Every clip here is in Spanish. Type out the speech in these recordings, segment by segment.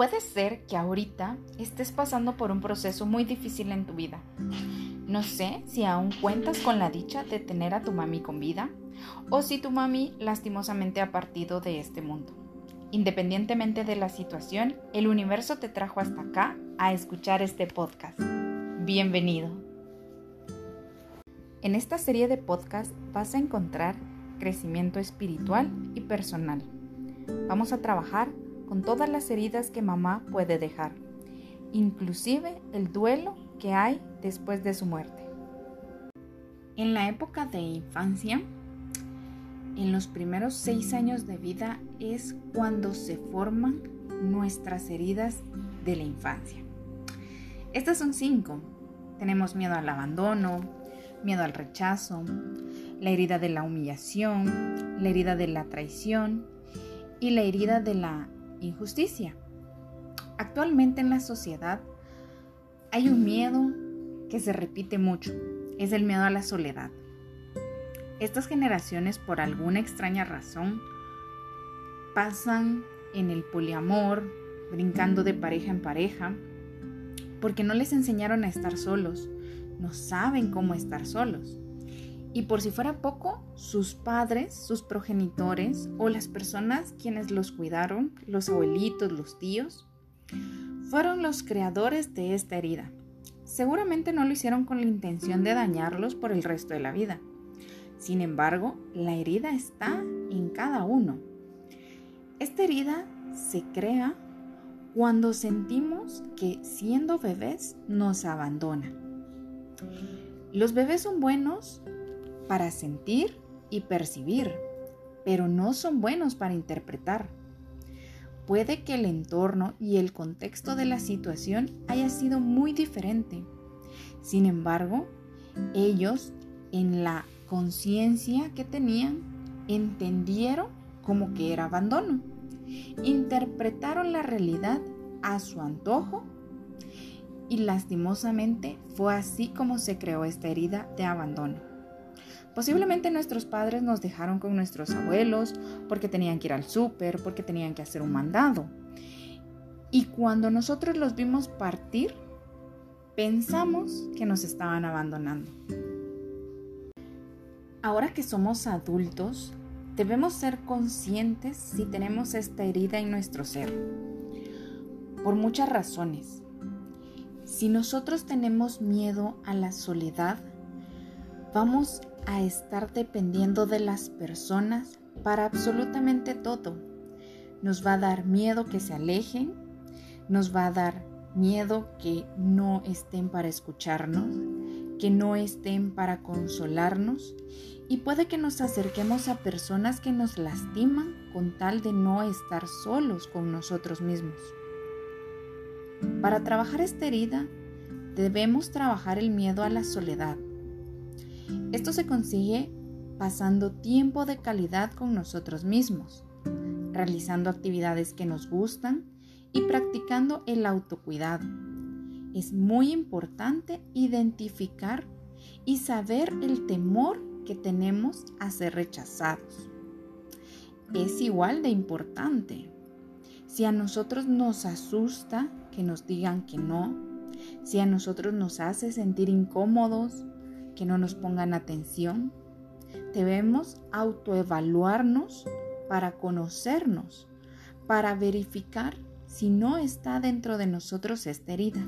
Puede ser que ahorita estés pasando por un proceso muy difícil en tu vida. No sé si aún cuentas con la dicha de tener a tu mami con vida o si tu mami lastimosamente ha partido de este mundo. Independientemente de la situación, el universo te trajo hasta acá a escuchar este podcast. Bienvenido. En esta serie de podcast vas a encontrar crecimiento espiritual y personal. Vamos a trabajar con todas las heridas que mamá puede dejar, inclusive el duelo que hay después de su muerte. En la época de infancia, en los primeros seis años de vida es cuando se forman nuestras heridas de la infancia. Estas son cinco. Tenemos miedo al abandono, miedo al rechazo, la herida de la humillación, la herida de la traición y la herida de la injusticia. Actualmente en la sociedad hay un miedo que se repite mucho, es el miedo a la soledad. Estas generaciones por alguna extraña razón pasan en el poliamor, brincando de pareja en pareja, porque no les enseñaron a estar solos, no saben cómo estar solos. Y por si fuera poco, sus padres, sus progenitores o las personas quienes los cuidaron, los abuelitos, los tíos, fueron los creadores de esta herida. Seguramente no lo hicieron con la intención de dañarlos por el resto de la vida. Sin embargo, la herida está en cada uno. Esta herida se crea cuando sentimos que siendo bebés nos abandona. Los bebés son buenos para sentir y percibir, pero no son buenos para interpretar. Puede que el entorno y el contexto de la situación haya sido muy diferente. Sin embargo, ellos en la conciencia que tenían, entendieron como que era abandono. Interpretaron la realidad a su antojo y lastimosamente fue así como se creó esta herida de abandono. Posiblemente nuestros padres nos dejaron con nuestros abuelos porque tenían que ir al súper, porque tenían que hacer un mandado. Y cuando nosotros los vimos partir, pensamos que nos estaban abandonando. Ahora que somos adultos, debemos ser conscientes si tenemos esta herida en nuestro ser. Por muchas razones. Si nosotros tenemos miedo a la soledad, vamos a estar dependiendo de las personas para absolutamente todo. Nos va a dar miedo que se alejen, nos va a dar miedo que no estén para escucharnos, que no estén para consolarnos y puede que nos acerquemos a personas que nos lastiman con tal de no estar solos con nosotros mismos. Para trabajar esta herida, debemos trabajar el miedo a la soledad. Esto se consigue pasando tiempo de calidad con nosotros mismos, realizando actividades que nos gustan y practicando el autocuidado es muy importante identificar y saber el temor que tenemos a ser rechazados. Es igual de importante. Si a nosotros nos asusta que nos digan que no, si a nosotros nos hace sentir incómodos, que no nos pongan atención, debemos autoevaluarnos para conocernos, para verificar si no está dentro de nosotros esta herida.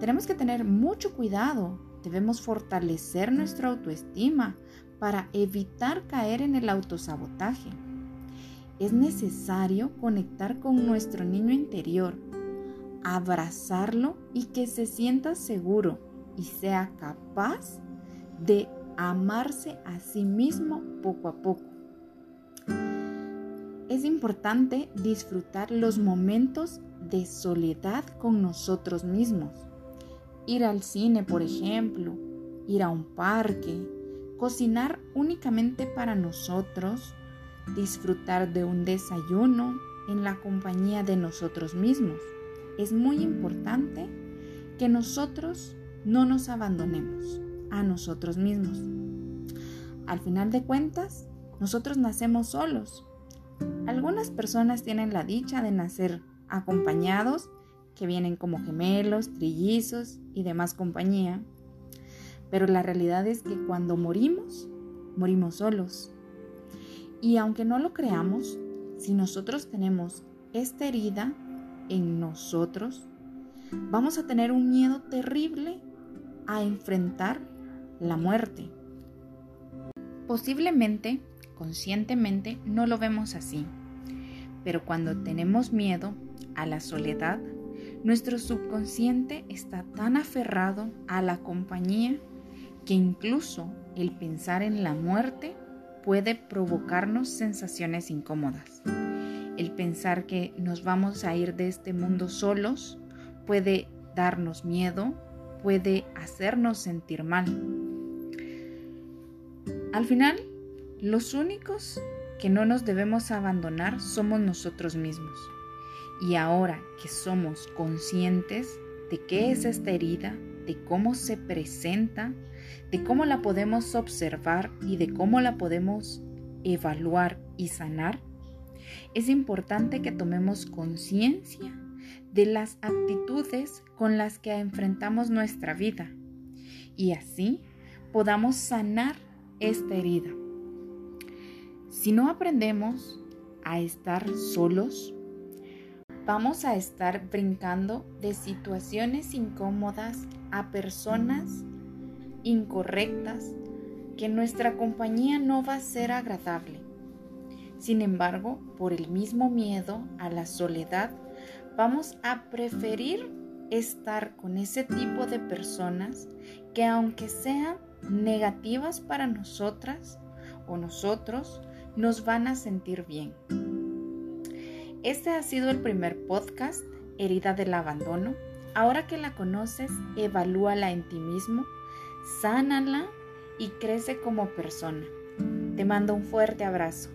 Tenemos que tener mucho cuidado, debemos fortalecer nuestra autoestima para evitar caer en el autosabotaje. Es necesario conectar con nuestro niño interior, abrazarlo y que se sienta seguro y sea capaz de amarse a sí mismo poco a poco. Es importante disfrutar los momentos de soledad con nosotros mismos Ir al cine, por ejemplo, ir a un parque, cocinar únicamente para nosotros, disfrutar de un desayuno en la compañía de nosotros mismos. Es muy importante que nosotros no nos abandonemos a nosotros mismos. Al final de cuentas, nosotros nacemos solos. Algunas personas tienen la dicha de nacer acompañados, que vienen como gemelos, trillizos y demás compañía. Pero la realidad es que cuando morimos, morimos solos. Y aunque no lo creamos, si nosotros tenemos esta herida en nosotros, vamos a tener un miedo terrible a enfrentar la muerte. Posiblemente, conscientemente, no lo vemos así, pero cuando tenemos miedo a la soledad, nuestro subconsciente está tan aferrado a la compañía que incluso el pensar en la muerte puede provocarnos sensaciones incómodas. El pensar que nos vamos a ir de este mundo solos puede darnos miedo, puede hacernos sentir mal. Al final, los únicos que no nos debemos abandonar somos nosotros mismos. Y ahora que somos conscientes de qué es esta herida, de cómo se presenta, de cómo la podemos observar y de cómo la podemos evaluar y sanar, es importante que tomemos conciencia de las actitudes con las que enfrentamos nuestra vida y así podamos sanar esta herida. Si no aprendemos a estar solos, vamos a estar brincando de situaciones incómodas a personas incorrectas que nuestra compañía no va a ser agradable. Sin embargo, por el mismo miedo a la soledad, vamos a preferir estar con ese tipo de personas que aunque sean negativas para nosotras o nosotros, nos van a sentir bien. Este ha sido el primer podcast, Herida del Abandono. Ahora que la conoces, evalúala en ti mismo, sánala y crece como persona. Te mando un fuerte abrazo.